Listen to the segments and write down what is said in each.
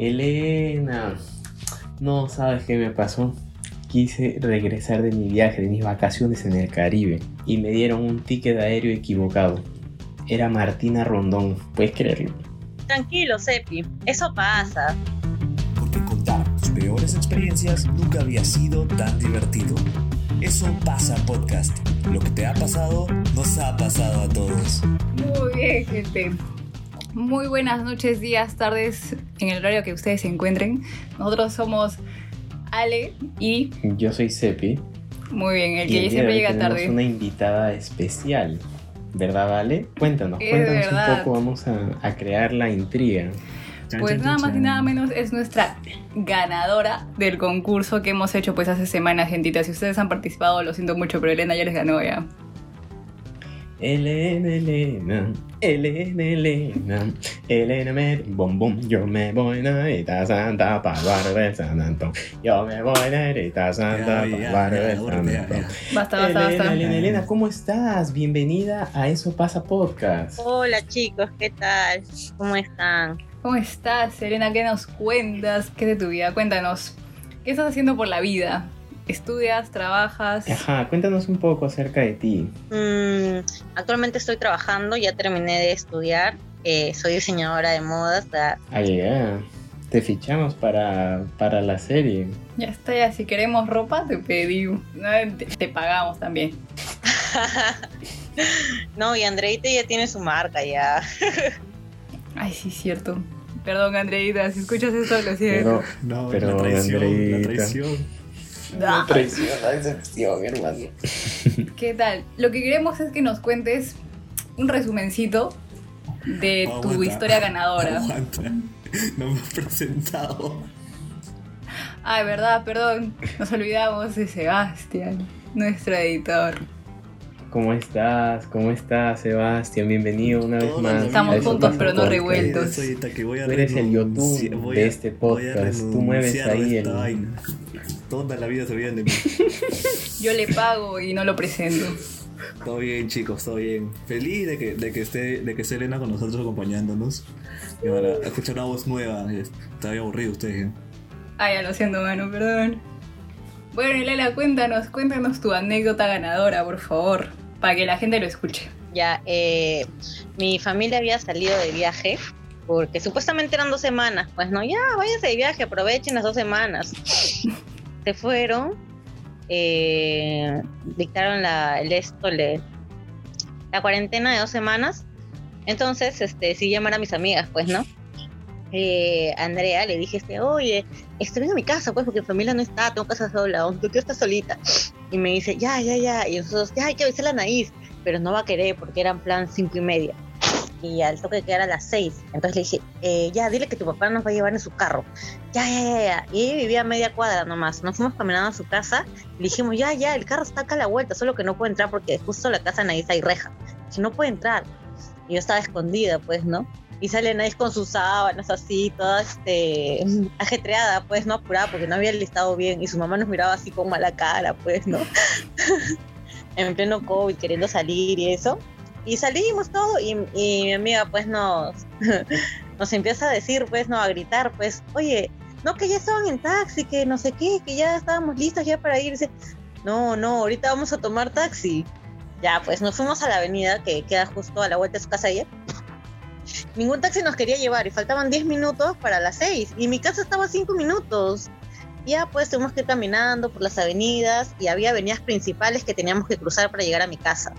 Elena, no sabes qué me pasó. Quise regresar de mi viaje, de mis vacaciones en el Caribe, y me dieron un ticket aéreo equivocado. Era Martina Rondón, ¿puedes creerlo? Tranquilo, Sepi, eso pasa. Porque contar tus peores experiencias nunca había sido tan divertido. Eso pasa podcast. Lo que te ha pasado nos ha pasado a todos. Muy bien, gente. Muy buenas noches, días, tardes, en el horario que ustedes se encuentren. Nosotros somos Ale y... Yo soy Sepi. Muy bien, el que siempre llega tenemos tarde. una invitada especial. ¿Verdad, Vale? Cuéntanos, Es cuéntanos verdad. un poco, vamos a, a crear la intriga. Pues nada más y nada menos es nuestra ganadora del concurso que hemos hecho pues hace semanas, gentita. Si ustedes han participado, lo siento mucho, pero Elena ya les ganó ya. Elena, Elena, Elena, Elena, Elena me bom bom, yo me voy Narita Santa para barrio de San Antón. Yo me voy Narita Santa para ahora San Antón. Basta, basta, Elena, basta. Elena, Elena, ¿cómo estás? Bienvenida a Eso Pasa Podcast. Hola chicos, ¿qué tal? ¿Cómo están? ¿Cómo estás, Elena? ¿Qué nos cuentas? ¿Qué es de tu vida? Cuéntanos. ¿Qué estás haciendo por la vida? ¿Estudias? ¿Trabajas? Ajá, cuéntanos un poco acerca de ti. Mm, actualmente estoy trabajando, ya terminé de estudiar. eh, soy diseñadora de modas. Ah, ya, te fichamos para, para la serie. Ya está, ya. Si queremos ropa, te pedimos. No, Te, te pagamos también. no, y Andreita ya tiene su marca ya. Ay, sí, cierto. Perdón, Andreita, si escuchas esto, lo siento. Pero, No, Pero, la traición, Andreita. la traición. Traición, la decepción, hermano. ¿Qué tal? Lo que queremos es que nos cuentes un resumencito de tu Aguanta. historia ganadora. Aguanta. No me he presentado. Ay, verdad, perdón. Nos olvidamos de Sebastián, nuestro editor. ¿Cómo estás? ¿Cómo estás, Sebastián? Bienvenido una vez más. Estamos Eso juntos, pero no revueltos. Tú eres el YouTube voy de este podcast. Tú mueves ahí el-. Toda la vida se olvidan de mí. Yo le pago y no lo presento. Todo bien, chicos, todo bien. Feliz de que, de que esté, de que esté Elena con nosotros acompañándonos. Y ahora escuchar una voz nueva. Está bien aburrido ustedes. ¿eh? Ay, ya lo siento, mano, perdón. Bueno, Elena, cuéntanos, cuéntanos tu anécdota ganadora, por favor, para que la gente lo escuche. Ya, eh, mi familia había salido de viaje porque supuestamente eran dos semanas. Pues no, ya, váyanse de viaje, aprovechen las dos semanas. Se fueron, eh, dictaron la, el esto, le- la cuarentena de dos semanas. Entonces, este, sí llamar a mis amigas, pues, ¿no? Eh, Andrea le dije, este, oye, ven a mi casa, pues, porque mi familia no está, tengo casa sola, aunque tú estás solita. Y me dice, ya, ya, ya. Y nosotros, ya, hay que avisar a Anaís pero no va a querer porque eran plan cinco y media. Y al toque que era a las seis. Entonces le dije, eh, ya, dile que tu papá nos va a llevar en su carro. Ya, ya, ya, ya. Y ella vivía a media cuadra nomás. Nos fuimos caminando a su casa. Le dijimos, ya, ya, el carro está acá a la vuelta, solo que no puede entrar porque justo la casa de Anaís hay reja. Si no puede entrar. Y yo estaba escondida, pues, ¿no? Y sale Anaís con sus sábanas así, toda este, ajetreada, pues, no apurada porque no había listado bien. Y su mamá nos miraba así con mala cara, pues, ¿no? en pleno COVID, queriendo salir y eso. Y salimos todo y, y mi amiga pues nos, nos empieza a decir, pues, no, a gritar, pues, oye, no, que ya estaban en taxi, que no sé qué, que ya estábamos listos ya para irse. No, no, ahorita vamos a tomar taxi. Ya, pues nos fuimos a la avenida que queda justo a la vuelta de su casa ella. Ningún taxi nos quería llevar y faltaban 10 minutos para las 6 y mi casa estaba a 5 minutos. Ya pues tuvimos que ir caminando por las avenidas y había avenidas principales que teníamos que cruzar para llegar a mi casa.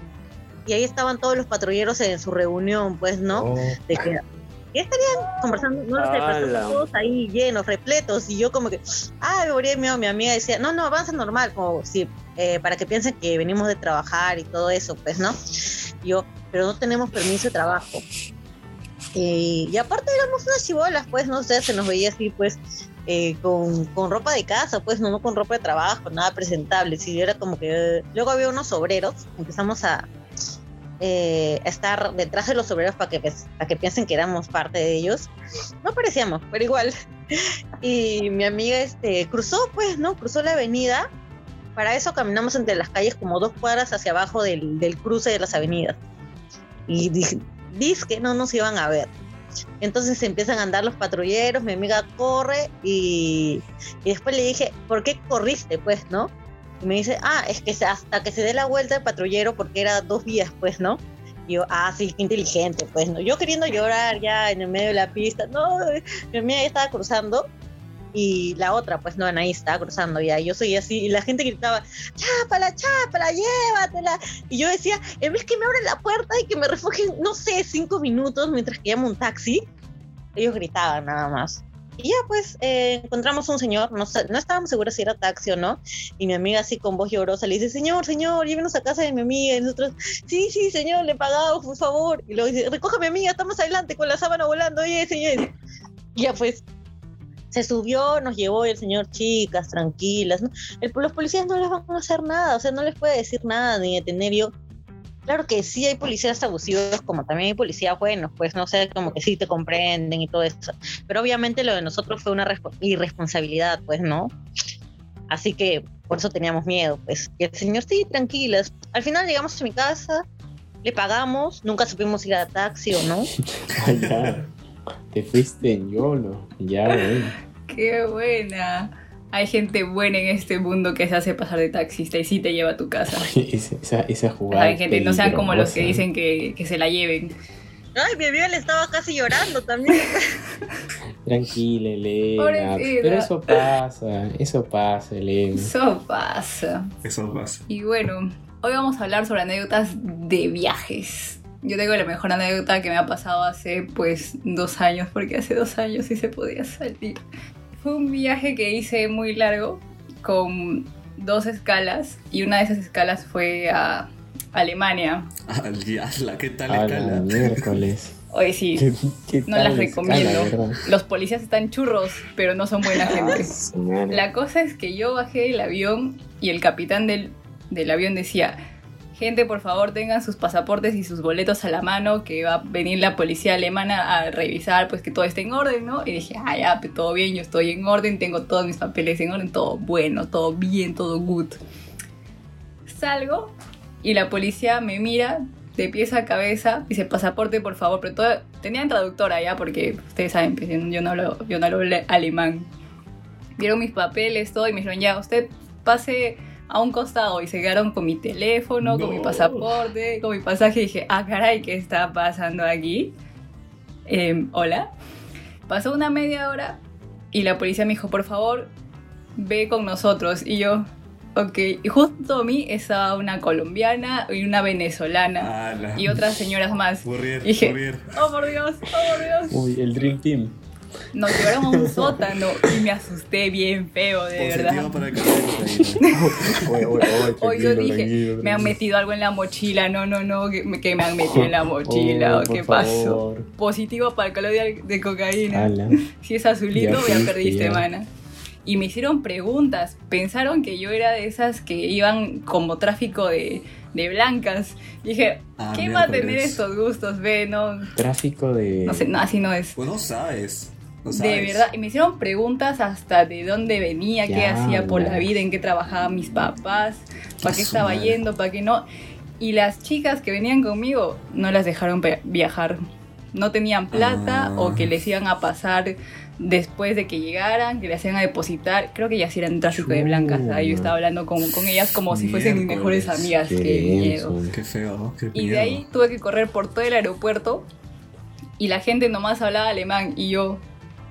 Y ahí estaban todos los patrulleros en su reunión, pues, ¿no? Oh, De que y estarían conversando, no lo sé, pero ¡Hala! estaban todos ahí llenos, repletos, y yo como que, ah, me moría de miedo, mi amiga decía, no, no, avanza normal, como si, eh, para que piensen que venimos de trabajar y todo eso, pues, ¿no? Y yo, pero no tenemos permiso de trabajo. Y, y aparte éramos unas chibolas, pues, no sé, se nos veía así, pues, eh, con, con ropa de casa, pues, no, no con ropa de trabajo, nada presentable, sí, era como que, eh, luego había unos obreros, empezamos a, eh, estar detrás de los obreros para que, para que piensen que éramos parte de ellos. No parecíamos, pero igual. Y mi amiga este, cruzó, pues, ¿no? Cruzó la avenida. Para eso caminamos entre las calles como dos cuadras hacia abajo del, del cruce de las avenidas. Y dice que no nos iban a ver. Entonces empiezan a andar los patrulleros, mi amiga corre y, y después le dije, ¿por qué corriste? Pues, ¿no? Y me dice, ah, es que hasta que se dé la vuelta el patrullero, porque era dos vías, pues, ¿no? Y yo, ah, sí, qué inteligente, pues, ¿no? Yo queriendo llorar ya en el medio de la pista, no, mi amiga ya estaba cruzando y la otra, pues no, Anaí estaba cruzando ya, yo soy así, y la gente gritaba, chápala, chápala, llévatela, y yo decía, en vez que me abren la puerta y que me refugien, no sé, cinco minutos mientras que llamo un taxi, ellos gritaban nada más. Y ya pues eh, encontramos un señor, no, no estábamos seguros si era taxi o no, y mi amiga así con voz llorosa le dice, señor, señor, llévenos a casa de mi amiga, y nosotros, sí, sí, señor, le pagamos, por favor, y luego dice, recoja a mi amiga, estamos adelante con la sábana volando, oye, señor. Y ya pues se subió, nos llevó el señor, chicas, tranquilas. los policías no les van a hacer nada, o sea, no les puede decir nada ni detener yo. Claro que sí hay policías abusivos, como también hay policías buenos, pues no sé, como que sí te comprenden y todo eso. Pero obviamente lo de nosotros fue una irresponsabilidad, pues, ¿no? Así que por eso teníamos miedo, pues. Y el señor, sí, tranquilas. Al final llegamos a mi casa, le pagamos, nunca supimos ir a taxi o no. Te fuiste en YOLO, ya, güey. Qué buena. Hay gente buena en este mundo que se hace pasar de taxista y sí te lleva a tu casa. esa, esa jugada. Hay gente, no sean como los que dicen que, que se la lleven. Ay, mi amiga le estaba casi llorando también. Tranquila, Elena. Pero eso pasa, eso pasa, Elena. Eso pasa. Eso pasa. Y bueno, hoy vamos a hablar sobre anécdotas de viajes. Yo tengo la mejor anécdota que me ha pasado hace pues dos años, porque hace dos años sí se podía salir. Fue un viaje que hice muy largo, con dos escalas, y una de esas escalas fue a Alemania. Al ¿qué tal a escala? miércoles. Hoy sí, no las recomiendo. Los policías están churros, pero no son buena gente. La cosa es que yo bajé del avión y el capitán del, del avión decía, gente, por favor, tengan sus pasaportes y sus boletos a la mano, que va a venir la policía alemana a revisar, pues que todo esté en orden, ¿no? Y dije, ah, ya, pues, todo bien, yo estoy en orden, tengo todos mis papeles en orden, todo bueno, todo bien, todo good. Salgo y la policía me mira de pies a cabeza, dice, pasaporte, por favor, pero todo, tenían traductora ya, porque ustedes saben, pues, yo no hablo, yo no hablo alemán. Vieron mis papeles, todo, y me dijeron, ya, usted pase a un costado y se quedaron con mi teléfono, con mi pasaporte, con mi pasaje. Y dije, ah, caray, ¿qué está pasando aquí? Em, hola. Pasó una media hora y la policía me dijo, por favor, ve con nosotros. Y yo, ok. Y justo a mí estaba una colombiana y una venezolana y otras señoras más. y dije, oh por Dios, oh por Dios. Uy, el Dream Team nos llevaron a un sótano y me asusté bien feo, de verdad. Para Hoy yo dije, me han metido algo en la mochila, no, no, no, que, me han metido en la mochila, oh, ¿qué pasó? Positivo para el calor de, cocaína. Si es azulito, ya, perdiste, mana. Y me hicieron preguntas, pensaron que yo era de esas que iban como tráfico de, de blancas. dije, ah, ¿qué va a tener estos gustos? Ve, no. Tráfico de. No sé, no, así no es. Pues no sabes. De verdad, y me hicieron preguntas hasta de dónde venía, qué hacía por la vida, en qué trabajaban mis papás, para qué estaba yendo, para qué no. Y las chicas que venían conmigo no las dejaron viajar. No tenían plata o que les iban a pasar después de que llegaran, que le hacían a depositar. Creo que ya sí eran tráfico de blancas. Ahí yo estaba hablando con, con ellas como si fuesen mis mejores amigas. Qué, miedo. Qué feo. Qué y de ahí tuve que correr por todo el aeropuerto y la gente nomás hablaba alemán y yo,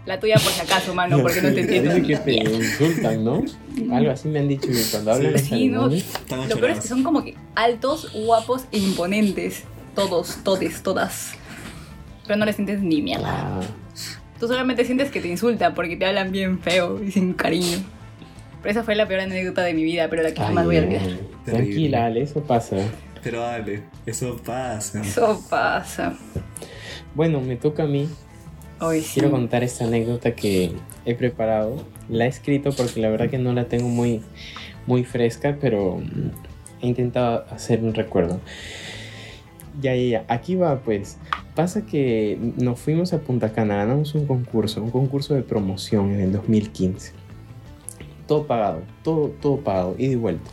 la tuya por si acaso, mano, porque no te entiendo. que te insultan, ¿no? Algo así me han dicho que cuando hablan sí, ¿no? Lo peor es que son como que altos, guapos e imponentes. Todos, todes, todas. Pero no les sientes ni mierda. Ah. Tú solamente sientes que te insultan porque te hablan bien feo y sin cariño. Pero esa fue la peor anécdota de mi vida, pero la que jamás voy a olvidar. Tranquila, Ale, eso pasa. Pero Ale, eso pasa. Eso pasa. Bueno, me toca a mí Quiero contar esta anécdota que he preparado. La he escrito porque la verdad que no la tengo muy, muy fresca, pero he intentado hacer un recuerdo. Ya, ya, ya. Aquí va, pues. Pasa que nos fuimos a Punta Cana, ganamos un concurso, un concurso de promoción en el 2015. Todo pagado, todo, todo pagado, ida y vuelta.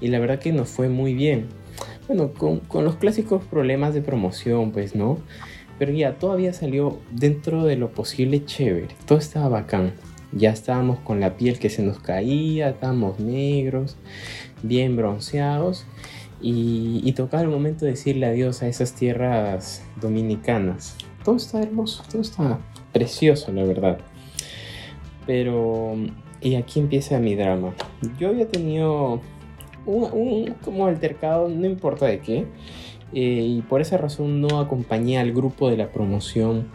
Y la verdad que nos fue muy bien. Bueno, con, con los clásicos problemas de promoción, pues, ¿no? Pero ya, todavía salió dentro de lo posible chévere. Todo estaba bacán. Ya estábamos con la piel que se nos caía, estábamos negros, bien bronceados. Y, y tocaba el momento de decirle adiós a esas tierras dominicanas. Todo está hermoso, todo está precioso, la verdad. Pero, y aquí empieza mi drama. Yo había tenido un, como altercado, no importa de qué, eh, y por esa razón no acompañé al grupo de la promoción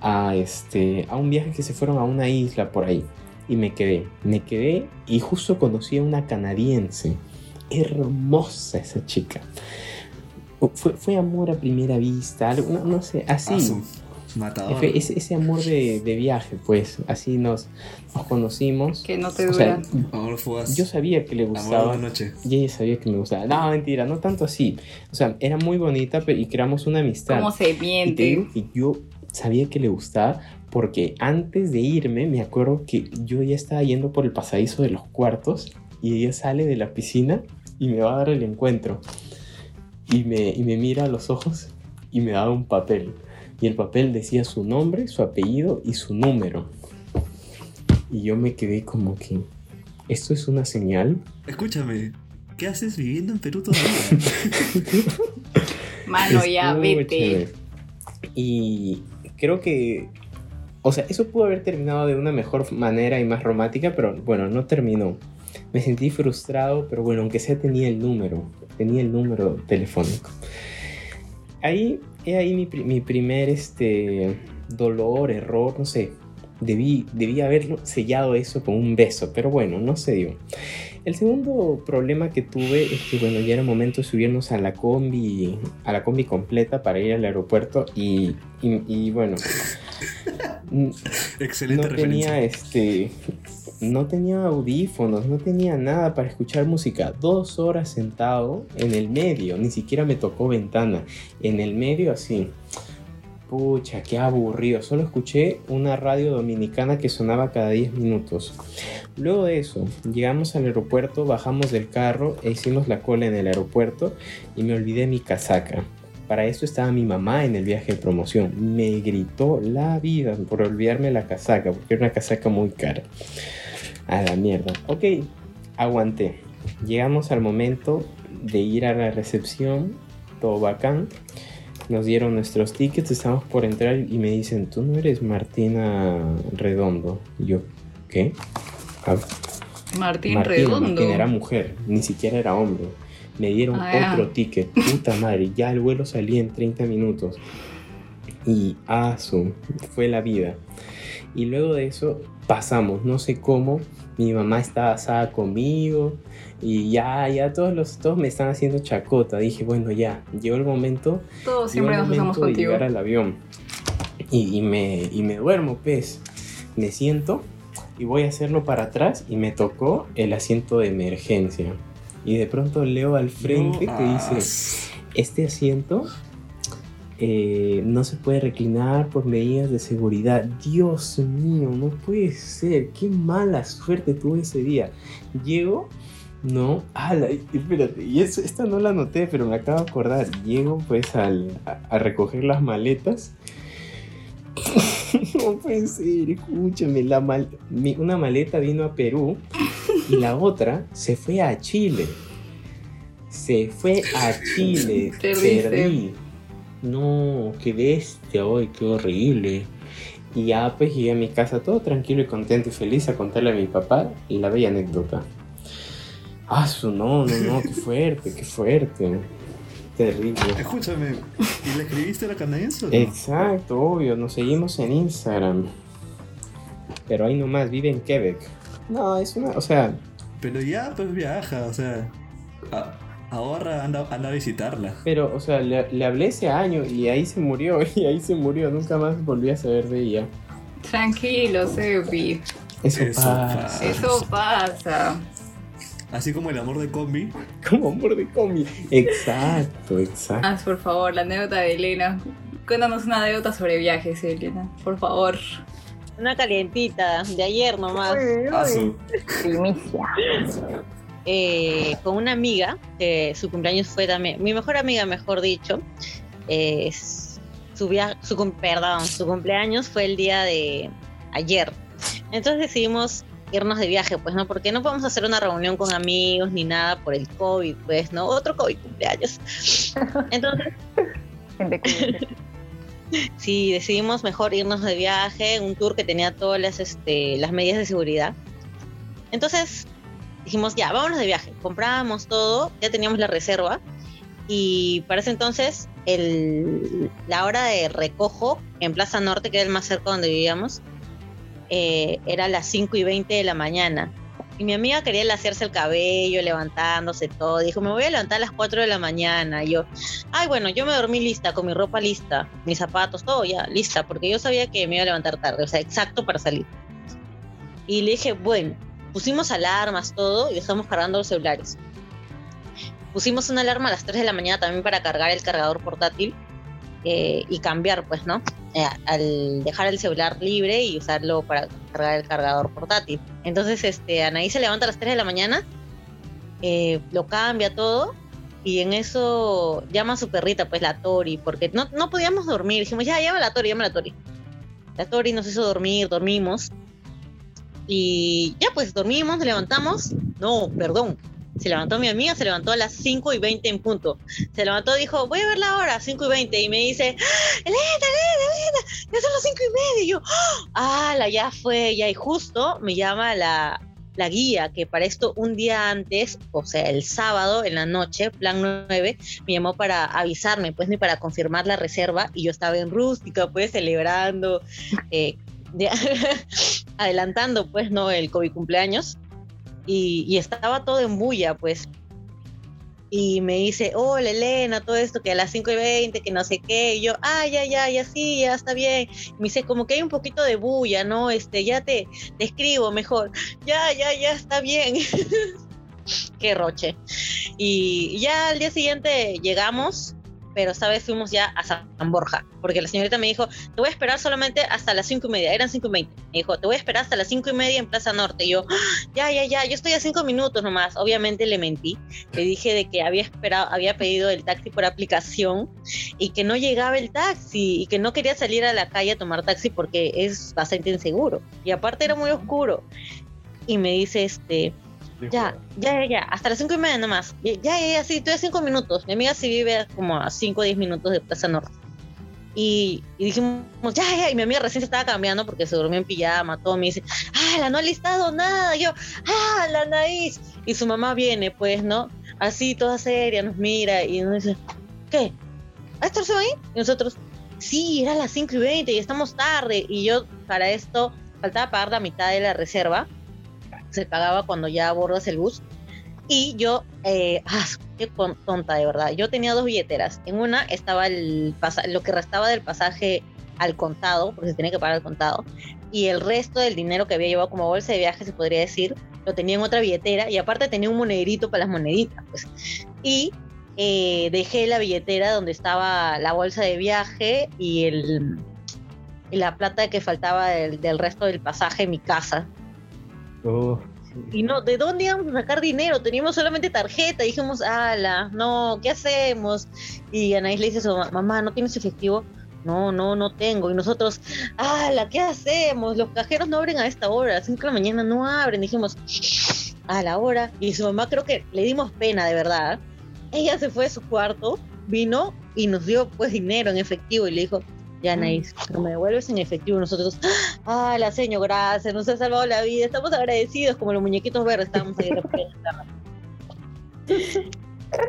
a, este, a un viaje que se fueron a una isla por ahí. Y me quedé, me quedé y justo conocí a una canadiense. Hermosa esa chica. Fue, fue amor a primera vista, no, no sé, así. Matador. Ese, amor de, viaje, pues, así nos, nos conocimos. Que no te dura. yo sabía que le gustaba. Y ella sabía que me gustaba. No, mentira, no tanto así. O sea, era muy bonita y creamos una amistad. ¿Cómo se miente? Y, yo sabía que le gustaba porque antes de irme, me acuerdo que yo ya estaba yendo por el pasadizo de los cuartos y ella sale de la piscina y me va a dar el encuentro. Y me, y me mira a los ojos y me da un papel y el papel decía su nombre, su apellido y su número. Y yo me quedé como que, ¿esto es una señal? Escúchame, ¿qué haces viviendo en Perú todavía? Mano, ya, vete. Y creo que, o sea, eso pudo haber terminado de una mejor manera y más romántica, pero bueno, no terminó. Me sentí frustrado, pero bueno, aunque sea tenía el número, tenía el número telefónico. Ahí he ahí mi, mi, primer este, dolor, error, no sé. Debí, debí haber sellado eso con un beso, pero bueno, no se dio. El segundo problema que tuve es que, bueno, ya era momento de subirnos a la combi, a la combi completa para ir al aeropuerto y, y, bueno, Excelente no tenía este, no tenía audífonos, no tenía nada para escuchar música. Dos horas sentado en el medio, ni siquiera me tocó ventana. En el medio así. Pucha, qué aburrido. Solo escuché una radio dominicana que sonaba cada 10 minutos. Luego de eso, llegamos al aeropuerto, bajamos del carro e hicimos la cola en el aeropuerto y me olvidé mi casaca. Para eso estaba mi mamá en el viaje de promoción. Me gritó la vida por olvidarme la casaca, porque era una casaca muy cara. A la mierda. Ok, aguanté. Llegamos al momento de ir a la recepción, todo bacán. Nos dieron nuestros tickets, estamos por entrar y me dicen, tú no eres Martina Redondo. Y yo, ¿qué? Ah, Martín Redondo. Martín era mujer, ni siquiera era hombre. Me dieron ah, otro ticket, puta madre, ya el vuelo salía en 30 minutos. Y asu, fue la vida. Y luego de eso pasamos, no sé cómo, mi mamá estaba asada conmigo y ya, ya todos los, todos me están haciendo chacota. Dije, bueno, ya, llegó el momento. Todos siempre nos momento de llegar al avión. Y, me, y me duermo, pues. Me siento y voy a hacerlo para atrás y me tocó el asiento de emergencia. Y de pronto leo al frente que dice, este asiento eh, no se puede reclinar por medidas de seguridad. Dios mío, no puede ser. Qué mala suerte tuve ese día. Llego, no, ala, espérate, y esta no la noté, pero me acabo de acordar. Llego pues al, a, recoger las maletas. no puede ser, escúchame, la mal, una maleta vino a Perú y la otra se fue a Chile. Se fue a Chile. Perdí no, qué bestia, hoy, qué horrible. Y ya pues llegué a mi casa todo tranquilo y contento y feliz a contarle a mi papá la bella anécdota. Ah, su no, no, no, qué fuerte, qué fuerte. Terrible. Escúchame, ¿y le escribiste a la canadiense? Exacto, obvio, nos seguimos en Instagram. Pero ahí nomás, vive en Quebec. No, es una, o sea... Pero ya, pues viaja, o sea... Ahora anda, anda a visitarla. Pero, o sea, le, hablé ese año y ahí se murió, y ahí se murió. Nunca más volví a saber de ella. Tranquilo, Sebi. Eso, pasa. Eso pasa. Así como el amor de combi. Como amor de combi. Exacto, exacto. Ah, por favor, la anécdota de Elena. Cuéntanos una anécdota sobre viajes, Elena. Por favor. Una calientita, de ayer nomás. Primicia. Eh, con una amiga, que su cumpleaños fue también, mi mejor amiga, mejor dicho, su, su, perdón, su cumpleaños fue el día de ayer. Entonces decidimos irnos de viaje, pues, ¿no? Porque no podemos hacer una reunión con amigos ni nada por el COVID, pues, ¿no? Otro COVID cumpleaños. Entonces... sí, decidimos mejor irnos de viaje, un tour que tenía todas las, este, las medidas de seguridad. Entonces dijimos, ya, vámonos de viaje. Compramos todo, ya teníamos la reserva. Y para ese entonces, el, la hora de recojo en Plaza Norte, que era el más cerca donde vivíamos, eh, era las 5 y 20 de la mañana. Y mi amiga quería hacerse el cabello, levantándose todo. Dijo, me voy a levantar a las 4 de la mañana. Y yo, ay, bueno, yo me dormí lista, con mi ropa lista, mis zapatos, todo ya, lista, porque yo sabía que me iba a levantar tarde, o sea, exacto para salir. Y le dije, bueno, pusimos alarmas, todo, y dejamos cargando los celulares. Pusimos una alarma a las 3 de la mañana también para cargar el cargador portátil eh, y cambiar, pues, ¿no? Eh, al dejar el celular libre y usarlo para cargar el cargador portátil. Entonces, este, Anaí se levanta a las 3 de la mañana, eh, lo cambia todo y en eso llama a su perrita, pues la Tori, porque no, no podíamos dormir. Dijimos, ya, llama a la Tori, llama a la Tori. La Tori nos hizo dormir, dormimos. Y ya, pues dormimos, levantamos. No, perdón, se levantó mi amiga, se levantó a las 5 y 20 en punto. Se levantó, dijo, voy a ver la hora, 5 y 20. Y me dice, ¡Ah, Elena, Elena, Elena, ya son las 5 y media. Y yo, ¡ah, ya fue! Ya, y justo me llama la, la guía, que para esto un día antes, o sea, el sábado en la noche, plan 9, me llamó para avisarme, pues, ni para confirmar la reserva. Y yo estaba en rústica, pues, celebrando, eh, adelantando, pues, ¿no? El COVID cumpleaños y, estaba todo en bulla, pues. Y me dice, hola Elena, todo esto que a las 5 y 20, que no sé qué. Y yo, ah, ya, ya, ya, sí, ya está bien. me dice, como que hay un poquito de bulla, ¿no? Este, ya te, te escribo mejor. Ya, ya, ya, está bien. qué roche. Y ya al día siguiente llegamos pero esta vez fuimos ya a San Borja, porque la señorita me dijo, te voy a esperar solamente hasta las cinco y media, eran cinco y veinte. Me dijo, te voy a esperar hasta las cinco y media en Plaza Norte. Y yo, ah, ya, ya, ya, yo estoy a cinco minutos nomás. Obviamente le mentí, le dije de que había esperado, había pedido el taxi por aplicación y que no llegaba el taxi y que no quería salir a la calle a tomar taxi porque es bastante inseguro. Y aparte era muy oscuro. Y me dice, este, ya, ya, ya, hasta las cinco y media nomás. Ya, ya, ya, sí, estoy a cinco minutos. Mi amiga sí vive como a cinco o diez minutos de Plaza Norte. Y, dijimos, ya, ya, y mi amiga recién se estaba cambiando porque se durmió en pijama, todo, me dice, ah, la no ha listado nada, yo, ah, la nariz, y su mamá viene, pues, ¿no? Así, toda seria, nos mira y nos dice, ¿qué? ¿A esto se va ahí? Y nosotros, sí, era las cinco y veinte y estamos tarde, y yo, para esto, faltaba pagar la mitad de la reserva, se pagaba cuando ya abordas el bus. Y yo, eh, ah, qué tonta de verdad, yo tenía dos billeteras. En una estaba el lo que restaba del pasaje al contado, porque se tenía que pagar al contado, y el resto del dinero que había llevado como bolsa de viaje, se podría decir, lo tenía en otra billetera, y aparte tenía un monederito para las moneditas. Pues. Y eh, dejé la billetera donde estaba la bolsa de viaje y, el, la plata que faltaba del, del resto del pasaje en mi casa y no, ¿de dónde íbamos a sacar dinero? Teníamos solamente tarjeta. Dijimos, ala, no, ¿qué hacemos? Y Anaís le dice a su mamá, ¿no tienes efectivo? No, no, no tengo. Y nosotros, ala, ¿qué hacemos? Los cajeros no abren a esta hora, a las 5 de la mañana no abren. Dijimos, a la hora. Y su mamá creo que le dimos pena, de verdad. Ella se fue a su cuarto, vino y nos dio pues dinero en efectivo y le dijo, ya, Anaís, no me devuelves en efectivo. Nosotros, ah, la señor, gracias, nos ha salvado la vida. Estamos agradecidos, como los muñequitos verdes, estábamos ahí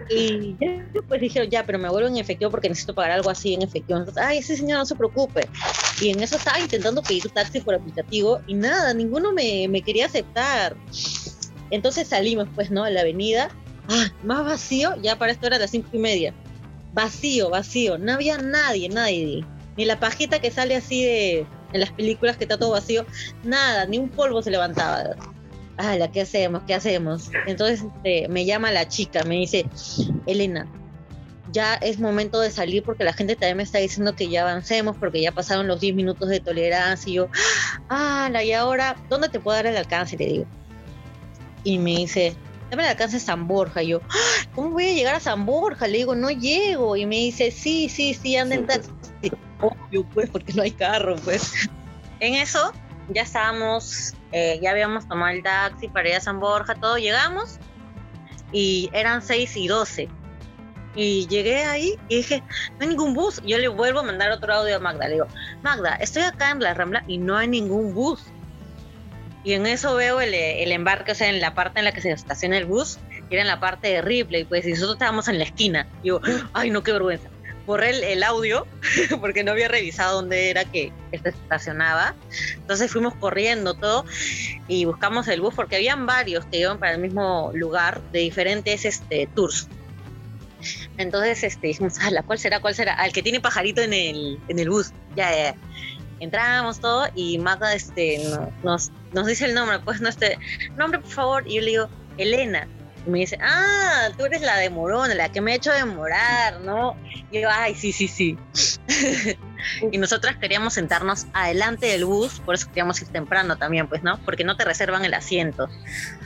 Y ya, pues dijeron, ya, pero me vuelvo en efectivo porque necesito pagar algo así en efectivo. Entonces, ay, ese señor no se preocupe. Y en eso estaba intentando pedir taxi por aplicativo y nada, ninguno me, me quería aceptar. Entonces salimos, pues, ¿no? A la avenida. Ah, más vacío, ya para esto era las cinco y media. Vacío, vacío. No había nadie, nadie ni la pajita que sale así de en las películas que está todo vacío, nada, ni un polvo se levantaba. la ¿qué hacemos? ¿Qué hacemos? Entonces este, me llama la chica, me dice, Elena, ya es momento de salir porque la gente también me está diciendo que ya avancemos porque ya pasaron los 10 minutos de tolerancia y yo, ah, y ahora, ¿dónde te puedo dar el alcance? Le digo. Y me dice, dame el alcance a San Borja. Y yo, ¿cómo voy a llegar a San Borja? Le digo, no llego. Y me dice, sí, sí, sí, anda en taxi. Obvio, pues, porque no hay carro, pues. En eso ya estábamos, eh, ya habíamos tomado el taxi para ir a San Borja, todo, llegamos y eran 6 y 12. Y llegué ahí y dije, no hay ningún bus. Yo le vuelvo a mandar otro audio a Magda. Le digo, Magda, estoy acá en la Rambla y no hay ningún bus. Y en eso veo el, el embarque, o sea, en la parte en la que se estaciona el bus, y era en la parte de Ripley, pues, y nosotros estábamos en la esquina. Y digo, ay, no, qué vergüenza. Borré el, el audio porque no había revisado dónde era que se estacionaba. Entonces fuimos corriendo todo y buscamos el bus porque habían varios que iban para el mismo lugar de diferentes este, tours. Entonces este, dijimos, la ¿cuál será? ¿Cuál será? Al que tiene pajarito en el, en el bus. Ya, ya, Entramos todo y Magda este, nos, nos dice el nombre, pues no este, nombre por favor. Y yo le digo, Elena. Me dice, ah, tú eres la de Morón, la que me ha hecho demorar, ¿no? Y yo, ay, sí, sí, sí. y nosotras queríamos sentarnos adelante del bus, por eso queríamos ir temprano también, pues, ¿no? Porque no te reservan el asiento.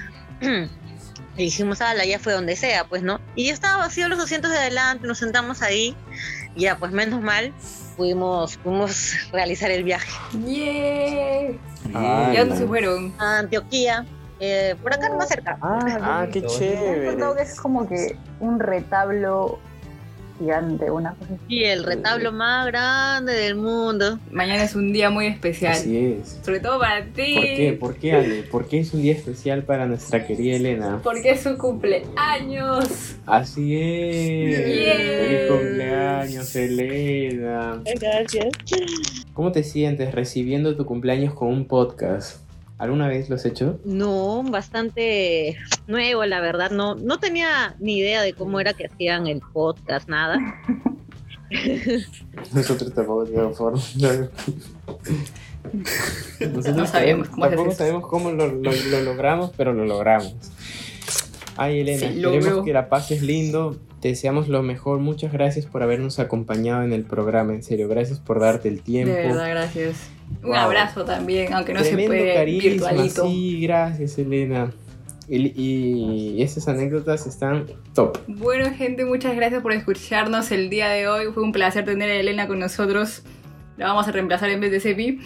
y dijimos, ah, ya fue donde sea, pues, ¿no? Y ya estaba vacío los asientos de adelante, nos sentamos ahí, y ya, pues, menos mal, pudimos, pudimos realizar el viaje. ¡Yeah! ¿Y dónde se fueron? A Antioquía. Eh, por acá más cerca. Ah, ah qué chévere. Es como que un retablo gigante, una cosa Y el retablo más grande del mundo. Mañana es un día muy especial. Así es. Sobre todo para ti. ¿Por qué? ¿Por qué, Ale? ¿Por qué es un día especial para nuestra querida Elena? Porque es su cumpleaños. Así es. Feliz cumpleaños, Elena. Gracias. ¿Cómo te sientes recibiendo tu cumpleaños con un podcast? ¿Alguna vez lo has hecho? No, bastante nuevo, la verdad. No, no tenía ni idea de cómo era que hacían el podcast, nada. Nosotros tampoco tenemos forma. Nosotros no sabemos cómo tampoco sabemos cómo lo, logramos, pero lo logramos. Ay, Elena, esperemos que la pases lindo. Te deseamos lo mejor. Muchas gracias por habernos acompañado en el programa. En serio, gracias por darte el tiempo. De verdad, gracias. Un abrazo también, aunque no se puede carisma, virtualito. Sí, gracias, Elena. Y, y, esas anécdotas están top. Bueno, gente, muchas gracias por escucharnos el día de hoy. Fue un placer tener a Elena con nosotros. La vamos a reemplazar en vez de Sepi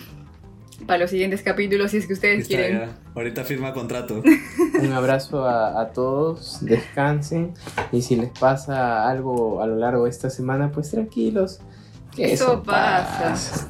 para los siguientes capítulos si es que ustedes quieren. Ahorita firma contrato. Un abrazo a, todos, descansen y si les pasa algo a lo largo de esta semana, pues tranquilos. Que eso, pasa.